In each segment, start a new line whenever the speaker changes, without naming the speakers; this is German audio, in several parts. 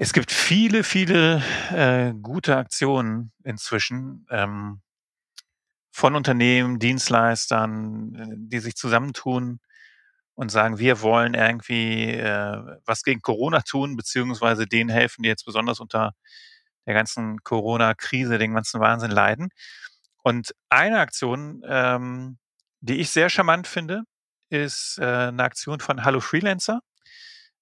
Es gibt viele, viele äh, gute Aktionen inzwischen ähm, von Unternehmen, Dienstleistern, äh, die sich zusammentun und sagen, wir wollen irgendwie äh, was gegen Corona tun, beziehungsweise denen helfen, die jetzt besonders unter der ganzen Corona-Krise, den ganzen Wahnsinn leiden. Und eine Aktion, ähm, die ich sehr charmant finde, ist äh, eine Aktion von Hallo Freelancer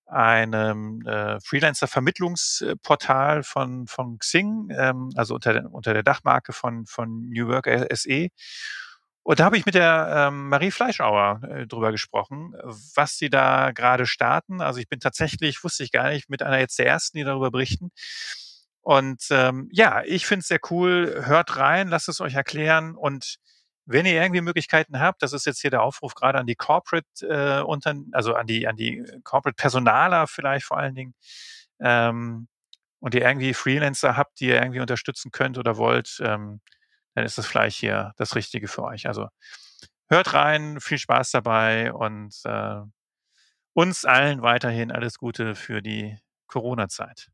einem äh, Freelancer-Vermittlungsportal von, von Xing, ähm, also unter, der, unter der Dachmarke von, von New Work SE. Und da habe ich mit der ähm, Marie Fleischauer äh, drüber gesprochen, was sie da gerade starten. Also ich bin tatsächlich, wusste ich gar nicht, mit einer jetzt der ersten, die darüber berichten. Und ähm, ja, ich finde es sehr cool. Hört rein, lasst es euch erklären und wenn ihr irgendwie Möglichkeiten habt, das ist jetzt hier der Aufruf gerade an die Corporate äh, unter, also an die an die Corporate Personaler vielleicht vor allen Dingen, ähm, und ihr irgendwie Freelancer habt, die ihr irgendwie unterstützen könnt oder wollt, ähm, dann ist das vielleicht hier das Richtige für euch. Also hört rein, viel Spaß dabei und äh, uns allen weiterhin alles Gute für die Corona-Zeit.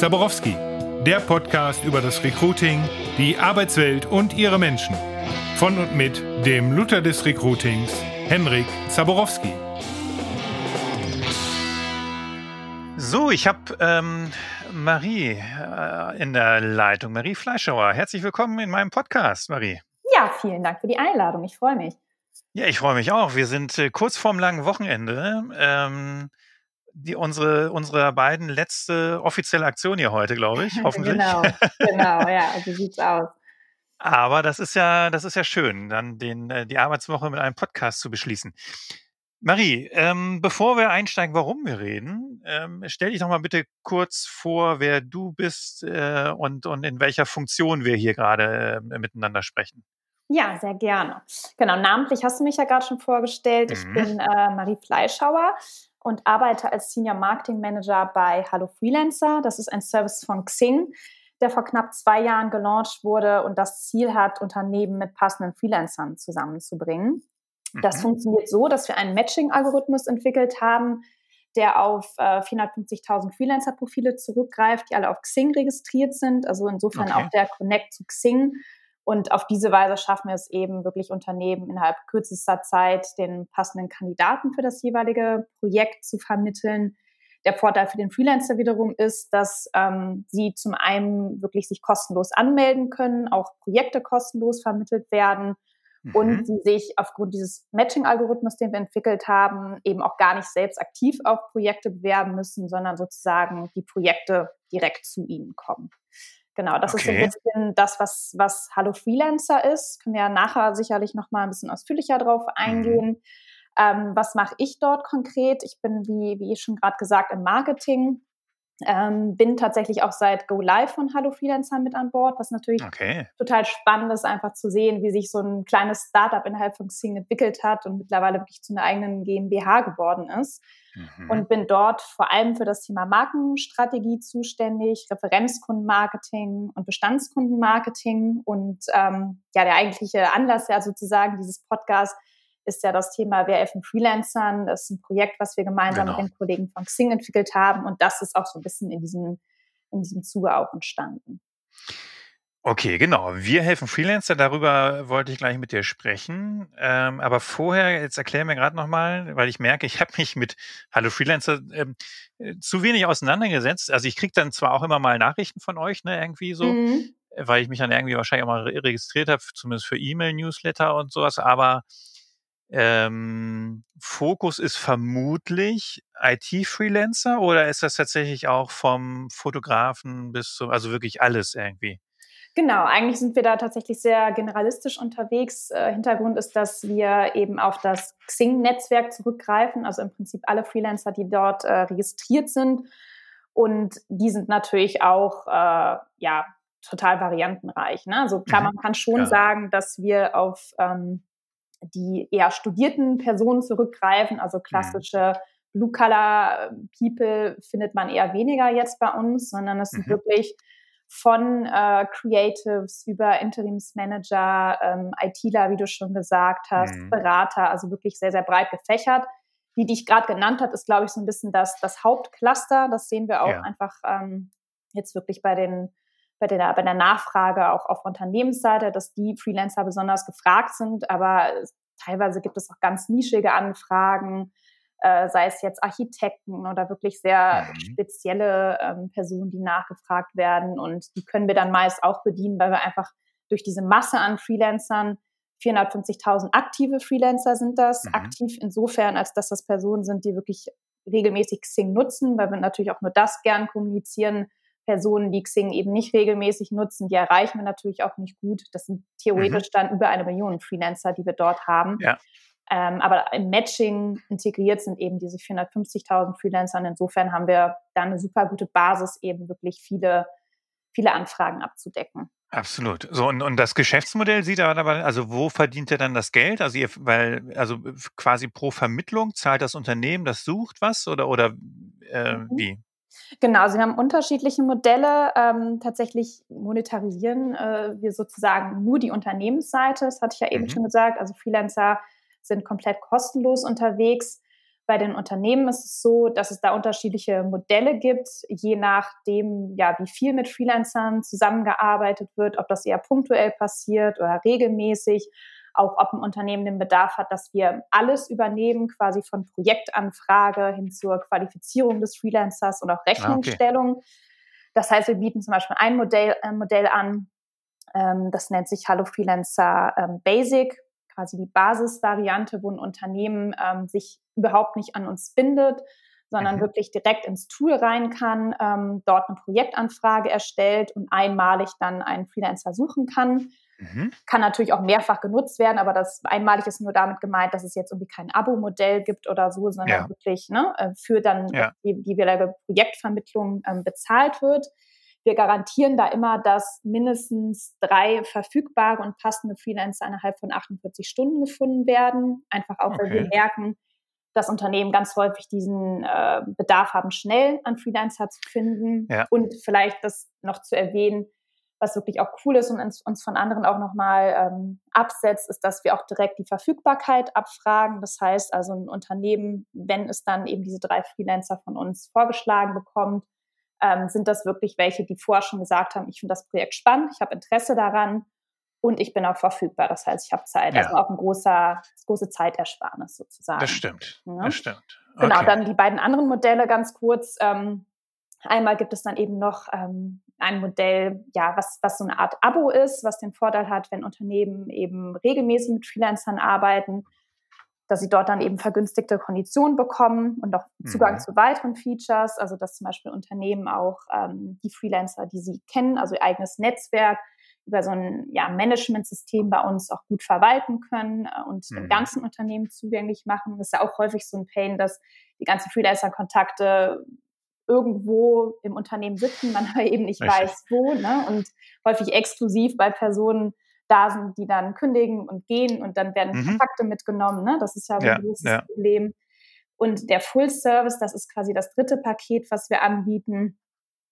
Zaborowski, der Podcast über das Recruiting, die Arbeitswelt und ihre Menschen. Von und mit dem Luther des Recruitings, Henrik Zaborowski.
So, ich habe ähm, Marie äh, in der Leitung, Marie Fleischauer. Herzlich willkommen in meinem Podcast, Marie.
Ja, vielen Dank für die Einladung. Ich freue mich.
Ja, ich freue mich auch. Wir sind äh, kurz vorm langen Wochenende. Ähm, die, unsere, unsere beiden letzte offizielle Aktion hier heute, glaube ich, hoffentlich.
genau, genau, ja, so sieht's aus.
Aber das ist ja, das ist ja schön, dann den, äh, die Arbeitswoche mit einem Podcast zu beschließen. Marie, ähm, bevor wir einsteigen, warum wir reden, ähm, stell dich doch mal bitte kurz vor, wer du bist äh, und, und in welcher Funktion wir hier gerade äh, miteinander sprechen.
Ja, sehr gerne. Genau, namentlich hast du mich ja gerade schon vorgestellt. Ich mhm. bin äh, Marie Fleischhauer und arbeite als Senior Marketing Manager bei Hallo Freelancer. Das ist ein Service von Xing, der vor knapp zwei Jahren gelauncht wurde und das Ziel hat, Unternehmen mit passenden Freelancern zusammenzubringen. Mhm. Das funktioniert so, dass wir einen Matching-Algorithmus entwickelt haben, der auf äh, 450.000 Freelancer-Profile zurückgreift, die alle auf Xing registriert sind. Also insofern okay. auch der Connect zu Xing und auf diese Weise schaffen wir es eben wirklich Unternehmen innerhalb kürzester Zeit den passenden Kandidaten für das jeweilige Projekt zu vermitteln. Der Vorteil für den Freelancer wiederum ist, dass ähm, sie zum einen wirklich sich kostenlos anmelden können, auch Projekte kostenlos vermittelt werden mhm. und sie sich aufgrund dieses Matching-Algorithmus, den wir entwickelt haben, eben auch gar nicht selbst aktiv auf Projekte bewerben müssen, sondern sozusagen die Projekte direkt zu ihnen kommen. Genau, das okay. ist so ein bisschen das, was, was Hallo Freelancer ist. Können wir ja nachher sicherlich noch mal ein bisschen ausführlicher drauf mhm. eingehen. Mhm. Ähm, was mache ich dort konkret? Ich bin, wie, wie ich schon gerade gesagt, im Marketing ähm, bin tatsächlich auch seit Go Live von Hallo Freelancer mit an Bord, was natürlich okay. total spannend ist, einfach zu sehen, wie sich so ein kleines Startup innerhalb von Xing entwickelt hat und mittlerweile wirklich zu einer eigenen GmbH geworden ist. Mhm. Und bin dort vor allem für das Thema Markenstrategie zuständig, Referenzkundenmarketing und Bestandskundenmarketing. Und ähm, ja, der eigentliche Anlass ja sozusagen dieses Podcasts ist ja das Thema WRF in Freelancern. Das ist ein Projekt, was wir gemeinsam genau. mit den Kollegen von Xing entwickelt haben. Und das ist auch so ein bisschen in diesem, in diesem Zuge auch entstanden.
Okay, genau. Wir helfen Freelancer. Darüber wollte ich gleich mit dir sprechen. Ähm, aber vorher, jetzt erklär mir gerade nochmal, weil ich merke, ich habe mich mit Hallo Freelancer ähm, äh, zu wenig auseinandergesetzt. Also ich kriege dann zwar auch immer mal Nachrichten von euch, ne, irgendwie so, mhm. weil ich mich dann irgendwie wahrscheinlich auch mal registriert habe, zumindest für E-Mail-Newsletter und sowas, aber ähm, Fokus ist vermutlich IT-Freelancer oder ist das tatsächlich auch vom Fotografen bis zum, also wirklich alles irgendwie?
Genau, eigentlich sind wir da tatsächlich sehr generalistisch unterwegs. Äh, Hintergrund ist, dass wir eben auf das Xing-Netzwerk zurückgreifen, also im Prinzip alle Freelancer, die dort äh, registriert sind. Und die sind natürlich auch äh, ja, total variantenreich. Ne? Also klar, mhm. man kann schon ja. sagen, dass wir auf ähm, die eher studierten Personen zurückgreifen, also klassische. Blue-Color-People findet man eher weniger jetzt bei uns, sondern es sind mhm. wirklich von äh, Creatives über Interimsmanager, ähm, ITler, wie du schon gesagt hast, mhm. Berater, also wirklich sehr, sehr breit gefächert. Die, die ich gerade genannt habe, ist, glaube ich, so ein bisschen das, das Hauptcluster. Das sehen wir auch ja. einfach ähm, jetzt wirklich bei den bei der, bei der Nachfrage auch auf Unternehmensseite, dass die Freelancer besonders gefragt sind, aber teilweise gibt es auch ganz nischige Anfragen, äh, sei es jetzt Architekten oder wirklich sehr mhm. spezielle ähm, Personen, die nachgefragt werden. Und die können wir dann meist auch bedienen, weil wir einfach durch diese Masse an Freelancern 450.000 aktive Freelancer sind das, mhm. aktiv insofern, als dass das Personen sind, die wirklich regelmäßig Xing nutzen, weil wir natürlich auch nur das gern kommunizieren. Personen, die Xing eben nicht regelmäßig nutzen, die erreichen wir natürlich auch nicht gut. Das sind theoretisch mhm. dann über eine Million Freelancer, die wir dort haben. Ja. Ähm, aber im Matching integriert sind eben diese 450.000 Freelancer. Und insofern haben wir da eine super gute Basis, eben wirklich viele, viele Anfragen abzudecken.
Absolut. So, und, und das Geschäftsmodell sieht aber, also wo verdient ihr dann das Geld? Also ihr, weil, also quasi pro Vermittlung zahlt das Unternehmen, das sucht was oder, oder äh, mhm. wie?
Genau, also wir haben unterschiedliche Modelle. Ähm, tatsächlich monetarisieren äh, wir sozusagen nur die Unternehmensseite. Das hatte ich ja eben mhm. schon gesagt. Also Freelancer sind komplett kostenlos unterwegs. Bei den Unternehmen ist es so, dass es da unterschiedliche Modelle gibt, je nachdem, ja, wie viel mit Freelancern zusammengearbeitet wird, ob das eher punktuell passiert oder regelmäßig, auch ob ein Unternehmen den Bedarf hat, dass wir alles übernehmen, quasi von Projektanfrage hin zur Qualifizierung des Freelancers und auch Rechnungsstellung. Ah, okay. Das heißt, wir bieten zum Beispiel ein Modell, ein Modell an, ähm, das nennt sich Hallo Freelancer ähm, Basic quasi die Basisvariante, wo ein Unternehmen ähm, sich überhaupt nicht an uns bindet, sondern mhm. wirklich direkt ins Tool rein kann, ähm, dort eine Projektanfrage erstellt und einmalig dann einen Freelancer suchen kann. Mhm. Kann natürlich auch mehrfach genutzt werden, aber das einmalig ist nur damit gemeint, dass es jetzt irgendwie kein Abo-Modell gibt oder so, sondern ja. wirklich ne, äh, für dann ja. die, die Projektvermittlung ähm, bezahlt wird. Wir garantieren da immer, dass mindestens drei verfügbare und passende Freelancer innerhalb von 48 Stunden gefunden werden. Einfach auch, okay. weil wir merken, dass Unternehmen ganz häufig diesen äh, Bedarf haben, schnell an Freelancer zu finden. Ja. Und vielleicht das noch zu erwähnen, was wirklich auch cool ist und uns, uns von anderen auch nochmal ähm, absetzt, ist, dass wir auch direkt die Verfügbarkeit abfragen. Das heißt also ein Unternehmen, wenn es dann eben diese drei Freelancer von uns vorgeschlagen bekommt, ähm, sind das wirklich welche, die vorher schon gesagt haben, ich finde das Projekt spannend, ich habe Interesse daran und ich bin auch verfügbar. Das heißt, ich habe Zeit. Ja. Also auch ein großer, große Zeitersparnis sozusagen.
Das stimmt. Ja? Das stimmt.
Okay. Genau, dann die beiden anderen Modelle ganz kurz. Ähm, einmal gibt es dann eben noch ähm, ein Modell, ja, was, was so eine Art Abo ist, was den Vorteil hat, wenn Unternehmen eben regelmäßig mit Freelancern arbeiten, dass sie dort dann eben vergünstigte Konditionen bekommen und auch Zugang mhm. zu weiteren Features, also dass zum Beispiel Unternehmen auch ähm, die Freelancer, die sie kennen, also ihr eigenes Netzwerk über so ein ja, Management-System bei uns auch gut verwalten können äh, und mhm. dem ganzen Unternehmen zugänglich machen. Das ist ja auch häufig so ein Pain, dass die ganzen Freelancer-Kontakte irgendwo im Unternehmen sitzen, man aber eben nicht Richtig. weiß, wo, ne? und häufig exklusiv bei Personen da sind, die dann kündigen und gehen und dann werden mhm. Kontakte mitgenommen. Ne? Das ist ja, ja ein großes ja. Problem. Und der Full Service, das ist quasi das dritte Paket, was wir anbieten,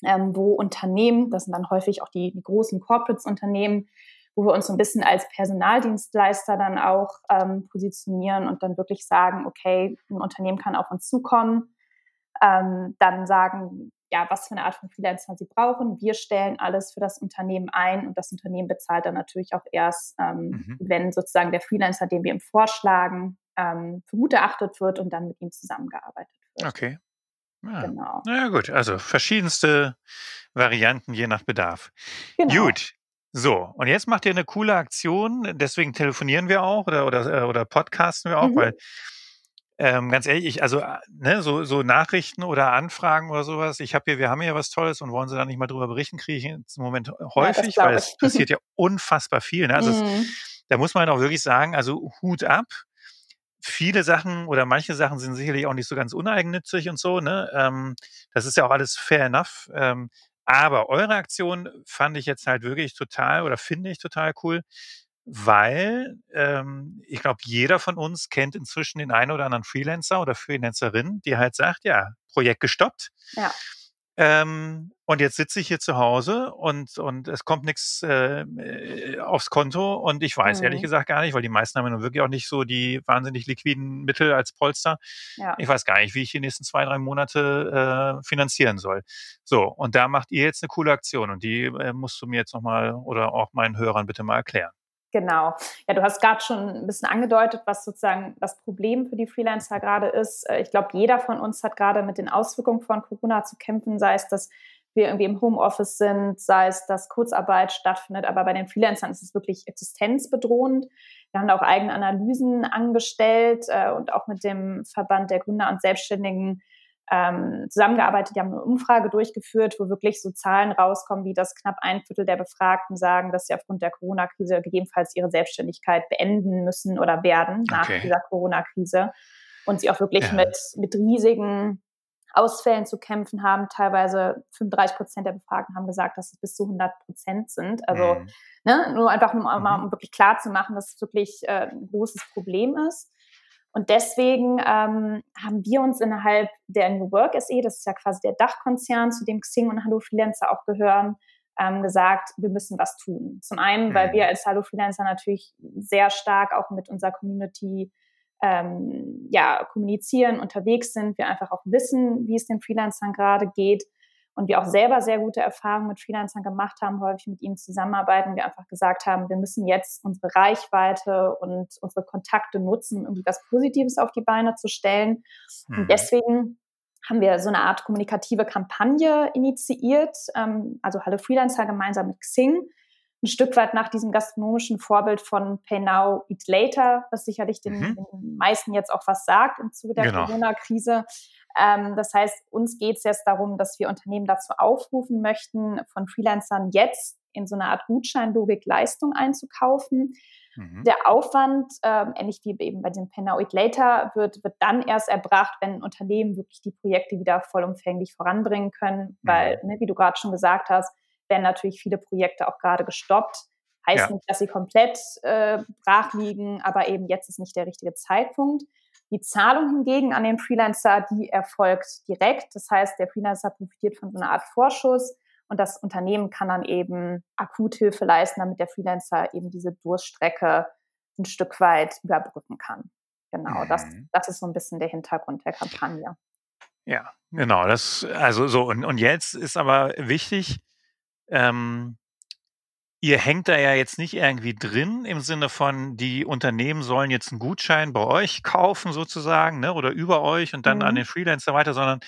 ähm, wo Unternehmen, das sind dann häufig auch die, die großen Corporates-Unternehmen, wo wir uns so ein bisschen als Personaldienstleister dann auch ähm, positionieren und dann wirklich sagen, okay, ein Unternehmen kann auf uns zukommen, ähm, dann sagen, ja, was für eine Art von Freelancer sie brauchen. Wir stellen alles für das Unternehmen ein und das Unternehmen bezahlt dann natürlich auch erst, ähm, mhm. wenn sozusagen der Freelancer, den wir ihm vorschlagen, ähm, für gut erachtet wird und dann mit ihm zusammengearbeitet wird.
Okay. Ja. Genau. Na ja, gut, also verschiedenste Varianten je nach Bedarf. Genau. Gut. So, und jetzt macht ihr eine coole Aktion, deswegen telefonieren wir auch oder, oder, oder podcasten wir auch, mhm. weil ähm, ganz ehrlich, ich, also äh, ne, so, so Nachrichten oder Anfragen oder sowas, ich habe hier, wir haben hier was Tolles und wollen Sie da nicht mal drüber berichten, kriege ich im Moment häufig, ja, weil es passiert ja unfassbar viel. Ne? Also mhm. es, da muss man auch wirklich sagen, also Hut ab. Viele Sachen oder manche Sachen sind sicherlich auch nicht so ganz uneigennützig und so. Ne? Ähm, das ist ja auch alles fair enough. Ähm, aber eure Aktion fand ich jetzt halt wirklich total oder finde ich total cool, weil ähm, ich glaube, jeder von uns kennt inzwischen den einen oder anderen Freelancer oder Freelancerin, die halt sagt, ja, Projekt gestoppt. Ja. Ähm, und jetzt sitze ich hier zu Hause und, und es kommt nichts äh, äh, aufs Konto und ich weiß mhm. ehrlich gesagt gar nicht, weil die meisten haben ja nun wirklich auch nicht so die wahnsinnig liquiden Mittel als Polster. Ja. Ich weiß gar nicht, wie ich die nächsten zwei, drei Monate äh, finanzieren soll. So, und da macht ihr jetzt eine coole Aktion und die äh, musst du mir jetzt nochmal oder auch meinen Hörern bitte mal erklären.
Genau. Ja, du hast gerade schon ein bisschen angedeutet, was sozusagen das Problem für die Freelancer gerade ist. Äh, ich glaube, jeder von uns hat gerade mit den Auswirkungen von Corona zu kämpfen, sei es, dass wir irgendwie im Homeoffice sind, sei es, dass Kurzarbeit stattfindet. Aber bei den Freelancern ist es wirklich existenzbedrohend. Wir haben da auch eigene Analysen angestellt äh, und auch mit dem Verband der Gründer und Selbstständigen ähm, zusammengearbeitet, die haben eine Umfrage durchgeführt, wo wirklich so Zahlen rauskommen, wie das knapp ein Viertel der Befragten sagen, dass sie aufgrund der Corona-Krise gegebenenfalls ihre Selbstständigkeit beenden müssen oder werden okay. nach dieser Corona-Krise und sie auch wirklich ja. mit, mit riesigen Ausfällen zu kämpfen haben. Teilweise 35 Prozent der Befragten haben gesagt, dass es bis zu 100 Prozent sind. Also mhm. ne, nur einfach mal, um mhm. wirklich klar zu machen, dass es wirklich äh, ein großes Problem ist. Und deswegen ähm, haben wir uns innerhalb der New Work SE, das ist ja quasi der Dachkonzern, zu dem Xing und Hallo Freelancer auch gehören, ähm, gesagt, wir müssen was tun. Zum einen, weil mhm. wir als Hallo Freelancer natürlich sehr stark auch mit unserer Community ähm, ja, kommunizieren, unterwegs sind, wir einfach auch wissen, wie es den Freelancern gerade geht und wir auch selber sehr gute Erfahrungen mit Freelancern gemacht haben, häufig mit ihnen zusammenarbeiten, wir einfach gesagt haben, wir müssen jetzt unsere Reichweite und unsere Kontakte nutzen, um irgendwie was Positives auf die Beine zu stellen. Mhm. Und deswegen haben wir so eine Art kommunikative Kampagne initiiert, ähm, also Hallo Freelancer gemeinsam mit Xing, ein Stück weit nach diesem gastronomischen Vorbild von Pay Now, Eat Later, was sicherlich den, mhm. den meisten jetzt auch was sagt im Zuge der genau. Corona-Krise. Ähm, das heißt, uns geht es jetzt darum, dass wir Unternehmen dazu aufrufen möchten, von Freelancern jetzt in so eine Art Gutscheinlogik Leistung einzukaufen. Mhm. Der Aufwand, ähm, ähnlich wie eben bei dem Now Eat Later, wird, wird dann erst erbracht, wenn Unternehmen wirklich die Projekte wieder vollumfänglich voranbringen können, weil, mhm. ne, wie du gerade schon gesagt hast, werden natürlich viele Projekte auch gerade gestoppt. Heißt ja. nicht, dass sie komplett äh, brach liegen, aber eben jetzt ist nicht der richtige Zeitpunkt. Die Zahlung hingegen an den Freelancer, die erfolgt direkt. Das heißt, der Freelancer profitiert von so einer Art Vorschuss und das Unternehmen kann dann eben Akuthilfe leisten, damit der Freelancer eben diese Durststrecke ein Stück weit überbrücken kann. Genau, mhm. das, das ist so ein bisschen der Hintergrund der Kampagne.
Ja, genau. Das, also so, und, und jetzt ist aber wichtig, ähm, ihr hängt da ja jetzt nicht irgendwie drin im Sinne von, die Unternehmen sollen jetzt einen Gutschein bei euch kaufen sozusagen, ne, oder über euch und dann mhm. an den Freelancer weiter, sondern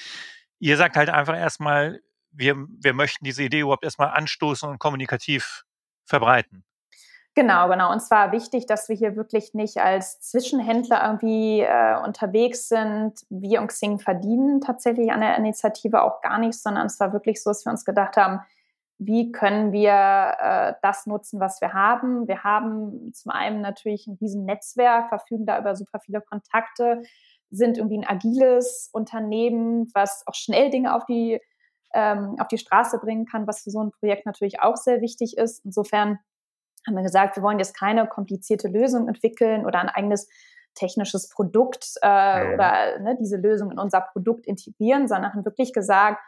ihr sagt halt einfach erstmal, wir, wir möchten diese Idee überhaupt erstmal anstoßen und kommunikativ verbreiten.
Genau, genau. Und zwar wichtig, dass wir hier wirklich nicht als Zwischenhändler irgendwie äh, unterwegs sind. Wir und Xing verdienen tatsächlich an der Initiative auch gar nichts, sondern es war wirklich so, dass wir uns gedacht haben, wie können wir äh, das nutzen, was wir haben. Wir haben zum einen natürlich ein riesen Netzwerk, verfügen da über super viele Kontakte, sind irgendwie ein agiles Unternehmen, was auch schnell Dinge auf die, ähm, auf die Straße bringen kann, was für so ein Projekt natürlich auch sehr wichtig ist. Insofern haben wir gesagt, wir wollen jetzt keine komplizierte Lösung entwickeln oder ein eigenes technisches Produkt äh, oder ne, diese Lösung in unser Produkt integrieren, sondern haben wirklich gesagt,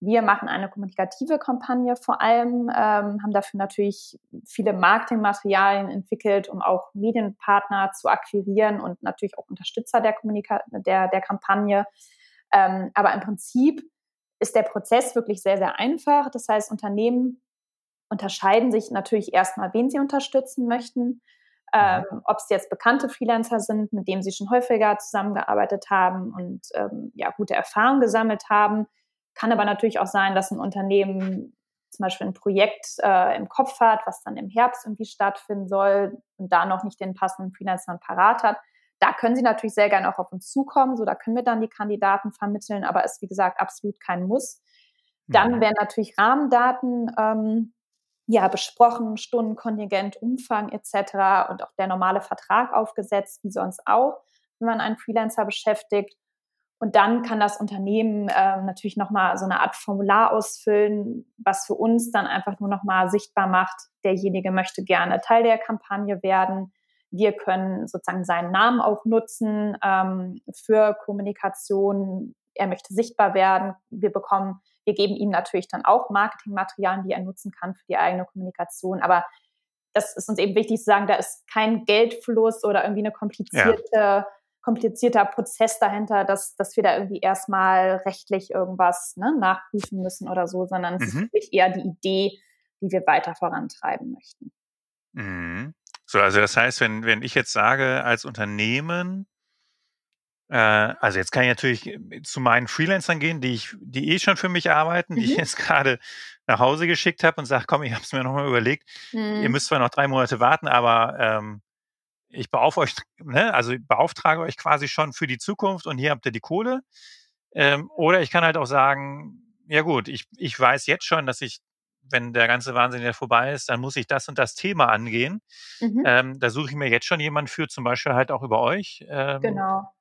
wir machen eine kommunikative Kampagne vor allem, ähm, haben dafür natürlich viele Marketingmaterialien entwickelt, um auch Medienpartner zu akquirieren und natürlich auch Unterstützer der, Kommunika der, der Kampagne. Ähm, aber im Prinzip ist der Prozess wirklich sehr, sehr einfach. Das heißt, Unternehmen unterscheiden sich natürlich erstmal, wen sie unterstützen möchten. Ähm, ob es jetzt bekannte Freelancer sind, mit denen sie schon häufiger zusammengearbeitet haben und ähm, ja, gute Erfahrungen gesammelt haben kann aber natürlich auch sein, dass ein Unternehmen zum Beispiel ein Projekt äh, im Kopf hat, was dann im Herbst irgendwie stattfinden soll und da noch nicht den passenden Freelancer parat hat. Da können Sie natürlich sehr gerne auch auf uns zukommen. So, da können wir dann die Kandidaten vermitteln, aber ist, wie gesagt, absolut kein Muss. Dann mhm. werden natürlich Rahmendaten ähm, ja, besprochen, Stundenkontingent, Umfang etc. und auch der normale Vertrag aufgesetzt, wie sonst auch, wenn man einen Freelancer beschäftigt. Und dann kann das Unternehmen ähm, natürlich nochmal so eine Art Formular ausfüllen, was für uns dann einfach nur nochmal sichtbar macht, derjenige möchte gerne Teil der Kampagne werden. Wir können sozusagen seinen Namen auch nutzen ähm, für Kommunikation. Er möchte sichtbar werden. Wir bekommen, wir geben ihm natürlich dann auch Marketingmaterialien, die er nutzen kann für die eigene Kommunikation. Aber das ist uns eben wichtig zu sagen, da ist kein Geldfluss oder irgendwie eine komplizierte, ja. Komplizierter Prozess dahinter, dass, dass wir da irgendwie erstmal rechtlich irgendwas ne, nachprüfen müssen oder so, sondern es mhm. ist wirklich eher die Idee, die wir weiter vorantreiben möchten.
Mhm. So, also das heißt, wenn, wenn ich jetzt sage, als Unternehmen, äh, also jetzt kann ich natürlich äh, zu meinen Freelancern gehen, die ich, die eh schon für mich arbeiten, mhm. die ich mhm. jetzt gerade nach Hause geschickt habe und sage, komm, ich habe es mir nochmal überlegt, mhm. ihr müsst zwar noch drei Monate warten, aber ähm, ich beauf euch, ne, also beauftrage euch quasi schon für die Zukunft und hier habt ihr die Kohle. Ähm, oder ich kann halt auch sagen, ja gut, ich, ich weiß jetzt schon, dass ich wenn der ganze Wahnsinn ja vorbei ist, dann muss ich das und das Thema angehen. Mhm. Ähm, da suche ich mir jetzt schon jemanden für, zum Beispiel halt auch über euch, ähm, genau.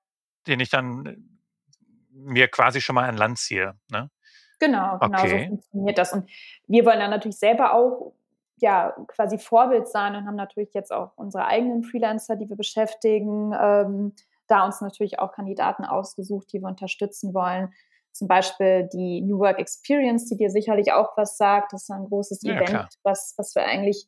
den ich dann äh, mir quasi schon mal an Land ziehe. Ne?
Genau, genau okay. so funktioniert das. Und wir wollen dann natürlich selber auch ja quasi Vorbild sein und haben natürlich jetzt auch unsere eigenen Freelancer, die wir beschäftigen, ähm, da uns natürlich auch Kandidaten ausgesucht, die wir unterstützen wollen zum Beispiel die New Work Experience, die dir sicherlich auch was sagt. Das ist ein großes ja, Event, was, was wir eigentlich,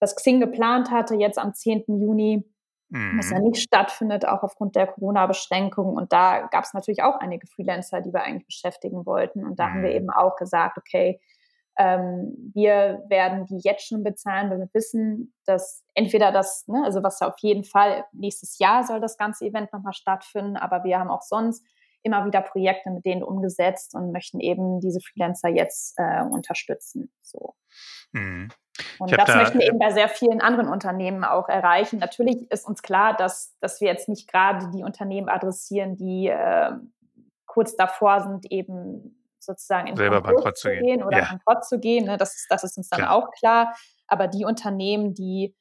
was Xing geplant hatte, jetzt am 10. Juni, mhm. was ja nicht stattfindet, auch aufgrund der Corona-Beschränkungen. Und da gab es natürlich auch einige Freelancer, die wir eigentlich beschäftigen wollten. Und da mhm. haben wir mhm. eben auch gesagt, okay, ähm, wir werden die jetzt schon bezahlen, weil wir wissen, dass entweder das, ne, also was auf jeden Fall nächstes Jahr soll das ganze Event nochmal stattfinden, aber wir haben auch sonst immer wieder Projekte mit denen umgesetzt und möchten eben diese Freelancer jetzt äh, unterstützen. So. Mhm. Und das da, möchten wir eben bei sehr vielen anderen Unternehmen auch erreichen. Natürlich ist uns klar, dass, dass wir jetzt nicht gerade die Unternehmen adressieren, die äh, kurz davor sind, eben sozusagen in
selber bankrott zu gehen
oder ja. bankrott zu gehen. Ne? Das, ist, das ist uns dann ja. auch klar. Aber die Unternehmen, die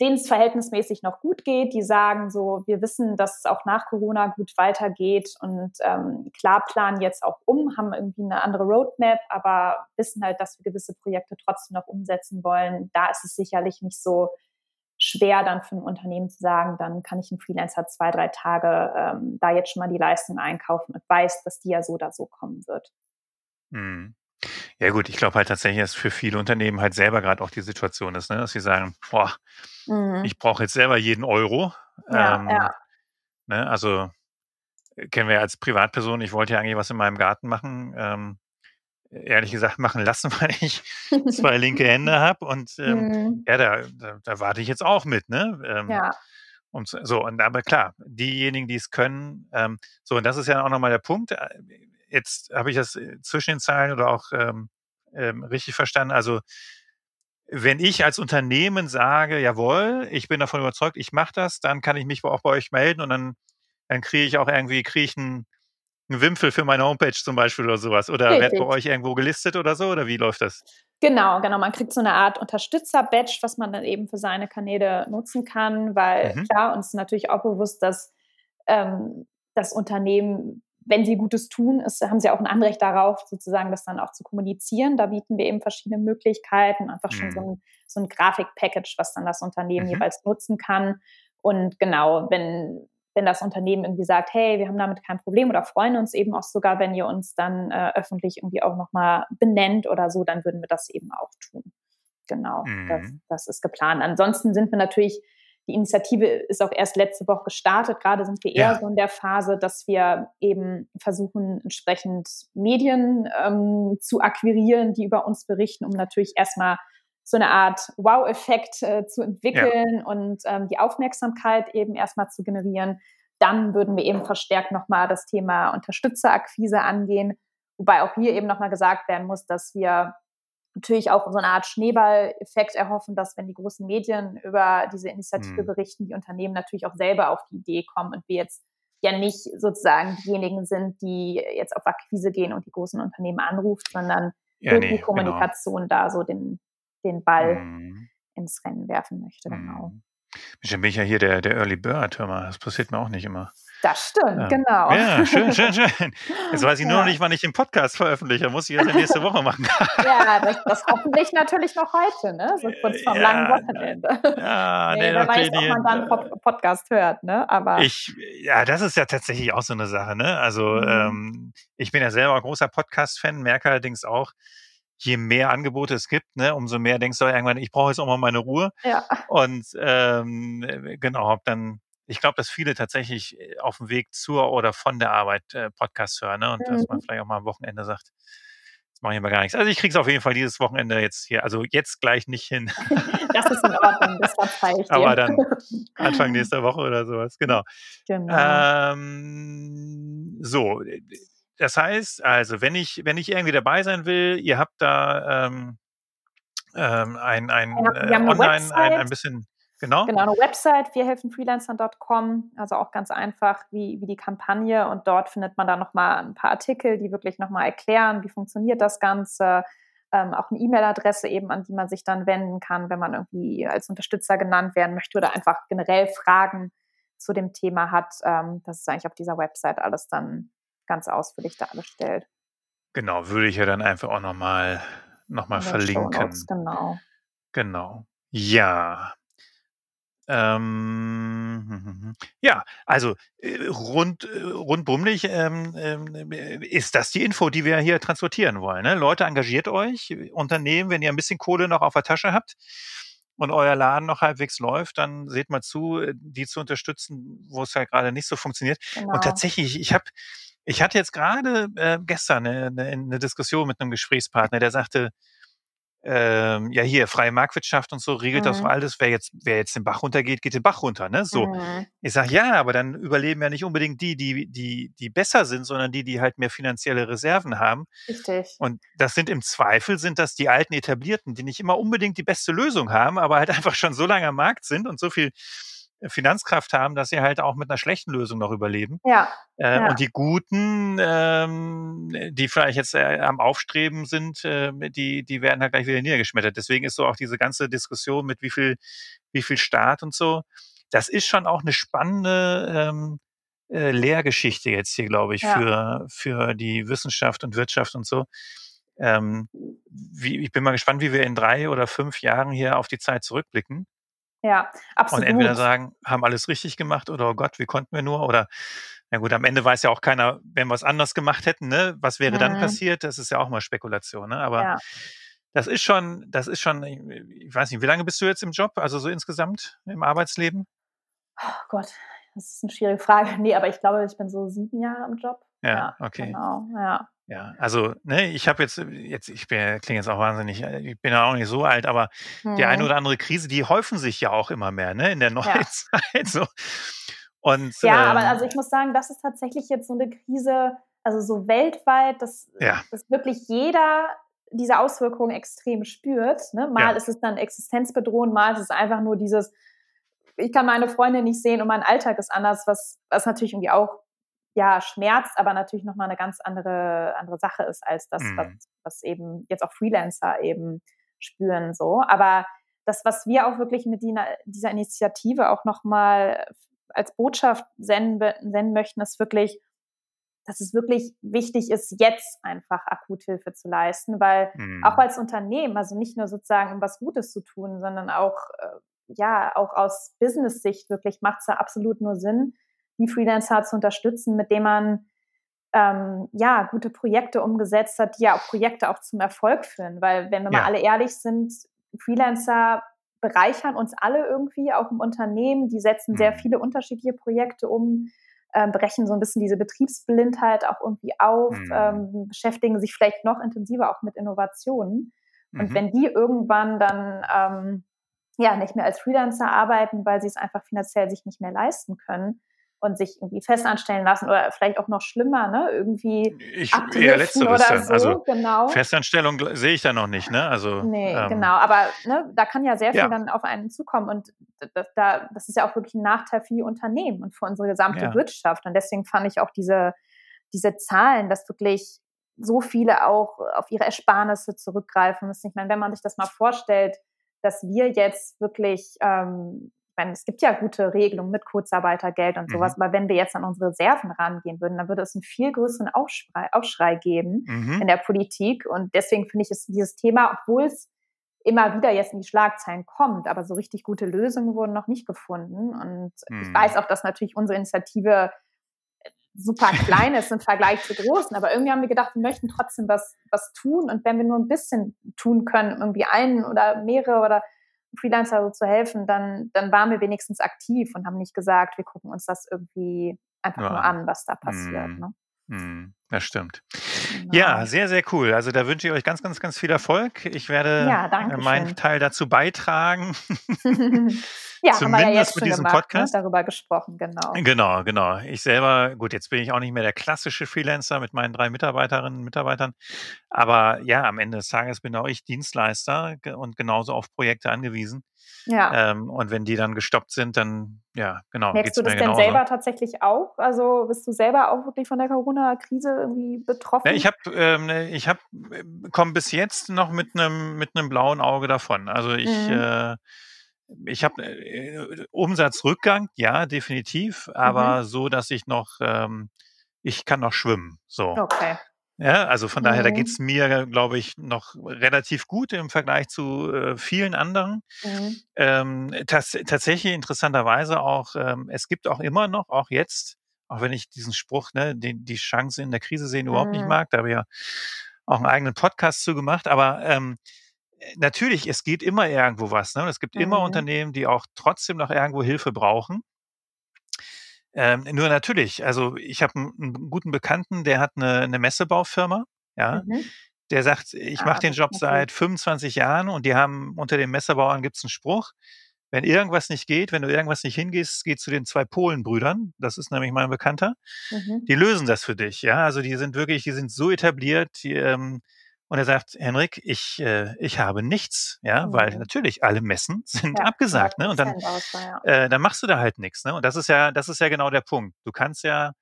denen es verhältnismäßig noch gut geht, die sagen so, wir wissen, dass es auch nach Corona gut weitergeht und ähm, klar planen jetzt auch um, haben irgendwie eine andere Roadmap, aber wissen halt, dass wir gewisse Projekte trotzdem noch umsetzen wollen. Da ist es sicherlich nicht so schwer dann für ein Unternehmen zu sagen, dann kann ich einen Freelancer zwei, drei Tage ähm, da jetzt schon mal die Leistung einkaufen und weiß, dass die ja so oder so kommen wird.
Mhm. Ja gut, ich glaube halt tatsächlich, dass für viele Unternehmen halt selber gerade auch die Situation ist, ne? dass sie sagen, boah, mhm. ich brauche jetzt selber jeden Euro. Ja, ähm, ja. Ne? Also äh, kennen wir als Privatperson, ich wollte ja eigentlich was in meinem Garten machen. Ähm, ehrlich gesagt machen lassen, weil ich zwei linke Hände habe und ähm, mhm. ja, da, da, da, warte ich jetzt auch mit, ne? Ähm, ja. Und so, und aber klar, diejenigen, die es können, ähm, so, und das ist ja auch nochmal der Punkt. Äh, jetzt habe ich das äh, zwischen den Zeilen oder auch ähm, ähm, richtig verstanden. Also wenn ich als Unternehmen sage, jawohl, ich bin davon überzeugt, ich mache das, dann kann ich mich auch bei euch melden und dann, dann kriege ich auch irgendwie, kriege ich einen, einen Wimpel für meine Homepage zum Beispiel oder sowas. Oder Richtig. wird bei euch irgendwo gelistet oder so? Oder wie läuft das?
Genau, genau. Man kriegt so eine Art Unterstützer-Badge, was man dann eben für seine Kanäle nutzen kann, weil mhm. klar, uns ist natürlich auch bewusst, dass ähm, das Unternehmen wenn sie Gutes tun, ist, haben sie auch ein Anrecht darauf, sozusagen das dann auch zu kommunizieren. Da bieten wir eben verschiedene Möglichkeiten, einfach schon so mhm. ein, so ein Grafik-Package, was dann das Unternehmen mhm. jeweils nutzen kann. Und genau, wenn, wenn das Unternehmen irgendwie sagt, hey, wir haben damit kein Problem oder freuen uns eben auch sogar, wenn ihr uns dann äh, öffentlich irgendwie auch nochmal benennt oder so, dann würden wir das eben auch tun. Genau, mhm. das, das ist geplant. Ansonsten sind wir natürlich die Initiative ist auch erst letzte Woche gestartet. Gerade sind wir eher ja. so in der Phase, dass wir eben versuchen, entsprechend Medien ähm, zu akquirieren, die über uns berichten, um natürlich erstmal so eine Art Wow-Effekt äh, zu entwickeln ja. und ähm, die Aufmerksamkeit eben erstmal zu generieren. Dann würden wir eben verstärkt nochmal das Thema Unterstützerakquise angehen. Wobei auch hier eben nochmal gesagt werden muss, dass wir natürlich auch so eine Art Schneeball-Effekt erhoffen, dass wenn die großen Medien über diese Initiative mhm. berichten, die Unternehmen natürlich auch selber auf die Idee kommen und wir jetzt ja nicht sozusagen diejenigen sind, die jetzt auf Akquise gehen und die großen Unternehmen anruft, sondern ja, nee, die genau. Kommunikation genau. da so den, den Ball mhm. ins Rennen werfen möchte. Genau.
Mhm. Dann bin ich ja hier der, der Early Bird, hör mal, das passiert mir auch nicht immer.
Das stimmt,
Ja.
genau.
Ja, schön, schön, schön. Jetzt weiß ich nur
Ja.
noch nicht, wann ich den Podcast veröffentliche. Muss ich das ja nächste Woche machen.
Ja, das, das hoffentlich natürlich noch heute, ne? So kurz vorm
Ja,
langen Wochenende.
Ja,
nee,
nee,
wer weiß, ob man dann einen Pod Podcast hört, ne? Aber
Ich, ja, das ist ja tatsächlich auch so eine Sache, ne? Also,
Mhm.
ähm, ich bin ja selber großer Podcast-Fan, merke allerdings auch, je mehr Angebote es gibt, ne, umso mehr denkst du irgendwann, ich brauche jetzt auch mal meine Ruhe.
ja,
Und ähm, äh, genau, hab dann, ich glaube, dass viele tatsächlich äh, auf dem Weg zur oder von der Arbeit äh, Podcasts hören, ne? Und dass man
Mhm.
vielleicht auch mal am Wochenende sagt, jetzt mache ich mal gar nichts. Also ich krieg's auf jeden Fall dieses Wochenende jetzt hier, also jetzt gleich nicht hin,
das ist in Ordnung, das verzeih ich dir.
aber dann Anfang nächster Woche oder sowas, genau.
Genau.
Ähm, so, äh, das heißt, also wenn ich, wenn ich irgendwie dabei sein will, ihr habt da ähm, ähm, ein, ein äh, online, ein, ein
Website.
bisschen, genau.
Genau, eine Website, wir helfen freelancern.com, also auch ganz einfach wie, wie die Kampagne und dort findet man dann nochmal ein paar Artikel, die wirklich nochmal erklären, wie funktioniert das Ganze, ähm, auch eine E-Mail-Adresse eben, an die man sich dann wenden kann, wenn man irgendwie als Unterstützer genannt werden möchte oder einfach generell Fragen zu dem Thema hat. Ähm, das ist eigentlich auf dieser Website alles dann ganz ausführlich dargestellt.
Genau, würde ich ja dann einfach auch nochmal noch mal verlinken.
Shownotes, Genau.
Genau. Ja. Ähm, ja, also äh, rund, äh, rundbummelig ähm, ähm, ist das die Info, die wir hier transportieren wollen. Ne? Leute, engagiert euch, Unternehmen, wenn ihr ein bisschen Kohle noch auf der Tasche habt und euer Laden noch halbwegs läuft, dann seht mal zu, äh, die zu unterstützen, wo es halt gerade nicht so funktioniert.
genau.
Und tatsächlich, ich habe, ich hatte jetzt gerade äh, gestern eine, eine, eine Diskussion mit einem Gesprächspartner, der sagte, ähm, ja hier freie Marktwirtschaft und so regelt das
Mhm.
so alles. Wer jetzt, wer jetzt den Bach runtergeht, geht den Bach runter. Ne? So,
Mhm.
ich sage ja, aber dann überleben ja nicht unbedingt die, die, die, die besser sind, sondern die, die halt mehr finanzielle Reserven haben.
Richtig.
Und das sind im Zweifel sind das die alten Etablierten, die nicht immer unbedingt die beste Lösung haben, aber halt einfach schon so lange am Markt sind und so viel Finanzkraft haben, dass sie halt auch mit einer schlechten Lösung noch überleben.
Ja,
Äh,
Ja.
Und die Guten, ähm, die vielleicht jetzt äh, am Aufstreben sind, äh, die, die werden halt gleich wieder niedergeschmettert. Deswegen ist so auch diese ganze Diskussion mit wie viel, wie viel Staat und so, das ist schon auch eine spannende ähm, äh, Lehrgeschichte jetzt hier, glaube ich,
Ja.
für, für die Wissenschaft und Wirtschaft und so. Ähm, wie, ich bin mal gespannt, wie wir in drei oder fünf Jahren hier auf die Zeit zurückblicken
ja,
und
absolut.
entweder sagen, haben alles richtig gemacht oder oh Gott, wie konnten wir nur? Oder na gut, am Ende weiß ja auch keiner, wenn wir es anders gemacht hätten, ne? Was wäre dann
Mhm.
passiert? Das ist ja auch mal Spekulation, ne? Aber
Ja.
das ist schon, das ist schon, ich weiß nicht, wie lange bist du jetzt im Job? Also so insgesamt im Arbeitsleben?
Oh Gott, das ist eine schwierige Frage. Nee, aber ich glaube, ich bin so sieben Jahre im Job.
Ja, okay.
Genau, ja.
Ja, also, ne, ich habe jetzt, jetzt, ich bin, klinge jetzt auch wahnsinnig, äh, ich bin ja auch nicht so alt, aber die eine
Mhm.
oder andere Krise, die häufen sich ja auch immer mehr, ne, in der neuen
Ja.
So. Und
Ja,
ähm,
aber also ich muss sagen, das ist tatsächlich jetzt so eine Krise, also so weltweit, dass,
Ja.
dass wirklich jeder diese Auswirkungen extrem spürt. Ne? Mal
Ja.
ist es dann existenzbedrohend, mal ist es einfach nur dieses, ich kann meine Freunde nicht sehen und mein Alltag ist anders, was, was natürlich irgendwie auch ja, schmerzt, aber natürlich nochmal eine ganz andere, andere Sache ist, als das,
Mhm.
was, was eben jetzt auch Freelancer eben spüren. So. Aber das, was wir auch wirklich mit die, dieser Initiative auch nochmal als Botschaft senden, senden möchten, ist wirklich, dass es wirklich wichtig ist, jetzt einfach Akuthilfe zu leisten, weil
Mhm.
auch als Unternehmen, also nicht nur sozusagen um was Gutes zu tun, sondern auch, äh, ja, auch aus Business-Sicht wirklich macht es da absolut nur Sinn, die Freelancer zu unterstützen, mit denen man ähm, ja gute Projekte umgesetzt hat, die ja auch Projekte auch zum Erfolg führen. Weil wenn wir
Ja.
mal alle ehrlich sind, Freelancer bereichern uns alle irgendwie, auch im Unternehmen. Die setzen sehr
Mhm.
viele unterschiedliche Projekte um, ähm, brechen so ein bisschen diese Betriebsblindheit auch irgendwie auf,
Mhm.
ähm, beschäftigen sich vielleicht noch intensiver auch mit Innovationen. Und
Mhm.
wenn die irgendwann dann ähm, ja nicht mehr als Freelancer arbeiten, weil sie es einfach finanziell sich nicht mehr leisten können und sich irgendwie festanstellen lassen oder vielleicht auch noch schlimmer, ne, irgendwie
Ich eher letzteres
oder
dann.
so,
Also
genau.
Festanstellung sehe ich da noch nicht, ne? Also
Nee,
ähm,
genau, aber ne, da kann ja sehr viel
Ja.
dann auf einen zukommen und das, da, das ist ja auch wirklich ein Nachteil für die Unternehmen und für unsere gesamte
Ja.
Wirtschaft und deswegen fand ich auch diese, diese Zahlen, dass wirklich so viele auch auf ihre Ersparnisse zurückgreifen müssen. Ich meine, wenn man sich das mal vorstellt, dass wir jetzt wirklich, ähm, meine, es gibt ja gute Regelungen mit Kurzarbeitergeld und sowas, mhm. aber wenn wir jetzt an unsere Reserven rangehen würden, dann würde es einen viel größeren Aufschrei, Aufschrei geben mhm. in der Politik. Und deswegen finde ich es dieses Thema, obwohl es immer wieder jetzt in die Schlagzeilen kommt, aber so richtig gute Lösungen wurden noch nicht gefunden. Und mhm. ich weiß auch, dass natürlich unsere Initiative super klein ist im Vergleich zu großen, aber irgendwie haben wir gedacht, wir möchten trotzdem was, was tun und wenn wir nur ein bisschen tun können, irgendwie einen oder mehrere oder Freelancer so zu helfen, dann, dann waren wir wenigstens aktiv und haben nicht gesagt, wir gucken uns das irgendwie einfach ja. nur an, was da passiert. Mhm. Ne?
Mhm. Das stimmt. Genau. Ja, sehr, sehr cool. Also da wünsche ich euch ganz, ganz, ganz viel Erfolg. Ich werde ja, meinen Teil dazu beitragen.
ja, Zumindest haben wir ja jetzt mit diesem gemacht, ne, Podcast. Ne, darüber gesprochen, genau.
Genau, genau. Ich selber, gut, jetzt bin ich auch nicht mehr der klassische Freelancer mit meinen drei Mitarbeiterinnen und Mitarbeitern. Aber ja, am Ende des Tages bin auch ich Dienstleister und genauso auf Projekte angewiesen. Ja. Ähm, und wenn die dann gestoppt sind, dann, ja, genau.
Merkst du das denn selber tatsächlich auch? Also bist du selber auch wirklich von der Corona-Krise irgendwie betroffen?
Ja, ich habe, ähm, ne, ich habe, äh, komme bis jetzt noch mit einem mit einem blauen Auge davon. Also ich, mhm. äh, ich habe äh, Umsatzrückgang, ja, definitiv, aber mhm. so, dass ich noch, ähm, ich kann noch schwimmen. So. Okay. Ja, also von daher, da mhm. geht's mir, glaube ich, noch relativ gut im Vergleich zu äh, vielen anderen. Mhm. Ähm, tats tatsächlich interessanterweise auch, ähm, es gibt auch immer noch, auch jetzt, auch wenn ich diesen Spruch, ne, die, die Chance in der Krise sehen, überhaupt nicht mhm. mag, da habe ich ja auch einen eigenen Podcast zu gemacht, aber ähm, natürlich, es geht immer irgendwo was. Ne? Es gibt immer Unternehmen, die auch trotzdem noch irgendwo Hilfe brauchen. Ähm, nur natürlich, also ich habe einen, einen, guten Bekannten, der hat eine, eine Messebaufirma, ja. Mhm. Der sagt, ich ah, mache den Job seit 25 Jahren und die haben unter den Messebauern gibt's einen Spruch. Wenn irgendwas nicht geht, wenn du irgendwas nicht hingehst, geh zu den zwei Polenbrüdern. Das ist nämlich mein Bekannter. Mhm. Die lösen das für dich. Ja, also die sind wirklich, die sind so etabliert. Die, ähm, und er sagt, Henrik, ich, äh, ich habe nichts, ja, mhm. weil natürlich alle Messen sind ja, abgesagt, ne? Und dann, aus, ja. äh, dann machst du da halt nichts, ne? Und das ist ja, das ist ja genau der Punkt. Du kannst ja,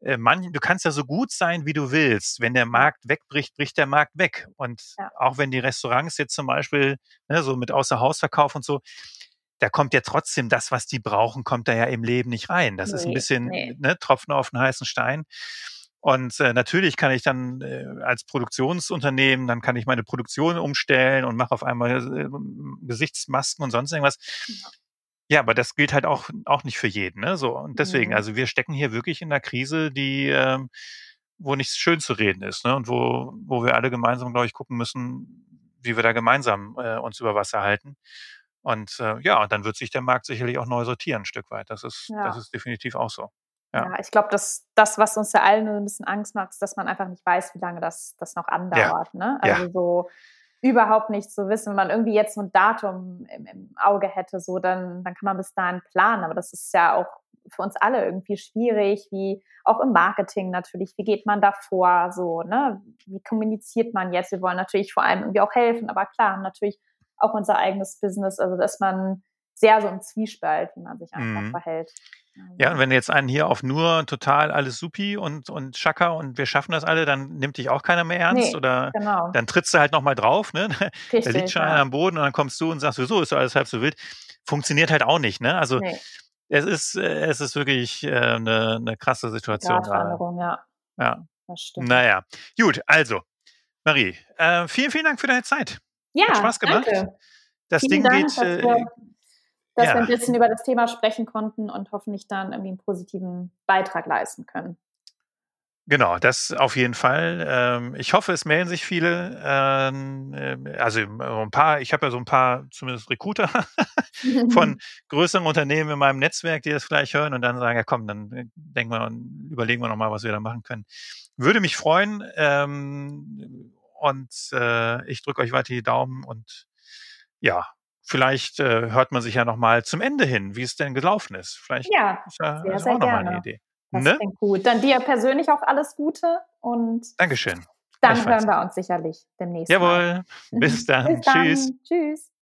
äh, man, du kannst ja so gut sein, wie du willst. Wenn der Markt wegbricht, bricht der Markt weg. Und ja. auch wenn die Restaurants jetzt zum Beispiel ne, so mit Außerhausverkauf und so, da kommt ja trotzdem das, was die brauchen, kommt da ja im Leben nicht rein. Das nee, ist ein bisschen nee. ne, Tropfen auf den heißen Stein. Und äh, natürlich kann ich dann äh, als Produktionsunternehmen, dann kann ich meine Produktion umstellen und mache auf einmal äh, Gesichtsmasken und sonst irgendwas. Ja. ja. aber das gilt halt auch, auch nicht für jeden. Ne? So, und deswegen, mhm. also wir stecken hier wirklich in einer Krise, die, äh, wo nichts schön zu reden ist, ne? Und wo, wo wir alle gemeinsam, glaube ich, gucken müssen, wie wir da gemeinsam äh, uns über Wasser halten. Und äh, ja, und dann wird sich der Markt sicherlich auch neu sortieren ein Stück weit. Das ist, ja. das ist definitiv auch so.
Ja, ja ich glaube, dass das, was uns ja allen ein bisschen Angst macht, ist, dass man einfach nicht weiß, wie lange das, das noch andauert. Ja. Ne? Also ja. so überhaupt nicht zu wissen, wenn man irgendwie jetzt so ein Datum im, im, Auge hätte, so dann, dann kann man bis dahin planen. Aber das ist ja auch für uns alle irgendwie schwierig, wie auch im Marketing natürlich, wie geht man da vor, so, ne? Wie kommuniziert man jetzt? Wir wollen natürlich vor allem irgendwie auch helfen, aber klar, natürlich auch unser eigenes Business, also dass man sehr so im Zwiespalt, wie man sich einfach mhm. verhält.
Ja, und wenn du jetzt einen hier auf nur total alles supi und, und Chaka und wir schaffen das alle, dann nimmt dich auch keiner mehr ernst nee, oder genau. dann trittst du halt nochmal drauf, ne? Richtig, da liegt schon ja. einer am Boden und dann kommst du und sagst, wieso ist alles halb so wild. Funktioniert halt auch nicht, ne? Also nee. es ist, äh, es ist wirklich äh, eine, eine krasse Situation gerade. Ja. ja. Das stimmt. Naja. Gut, also, Marie, äh, vielen, vielen Dank für deine Zeit.
Ja,
Hat Spaß gemacht.
Danke.
Das Vielen Ding Dank, geht. Äh,
dass ja. wir ein bisschen über das Thema sprechen konnten und hoffentlich dann irgendwie einen positiven Beitrag leisten können.
Genau, das auf jeden Fall. Ähm, ich hoffe, es melden sich viele. Ähm, äh, also ein paar, ich habe ja so ein paar, zumindest Recruiter von größeren Unternehmen in meinem Netzwerk, die das vielleicht hören und dann sagen, ja komm, dann äh, denken wir und überlegen wir nochmal, was wir da machen können. Würde mich freuen. Ähm, und äh, ich drücke euch weiter die Daumen und ja, vielleicht äh, hört man sich ja nochmal zum Ende hin, wie es denn gelaufen ist. Vielleicht
ja, ist ja sehr, sehr auch nochmal eine Idee. Das ne? klingt gut. Dann dir persönlich auch alles Gute und
Dankeschön.
Dann hören wir uns sicherlich demnächst.
Jawohl. Bis dann. Bis dann. Tschüss. Tschüss.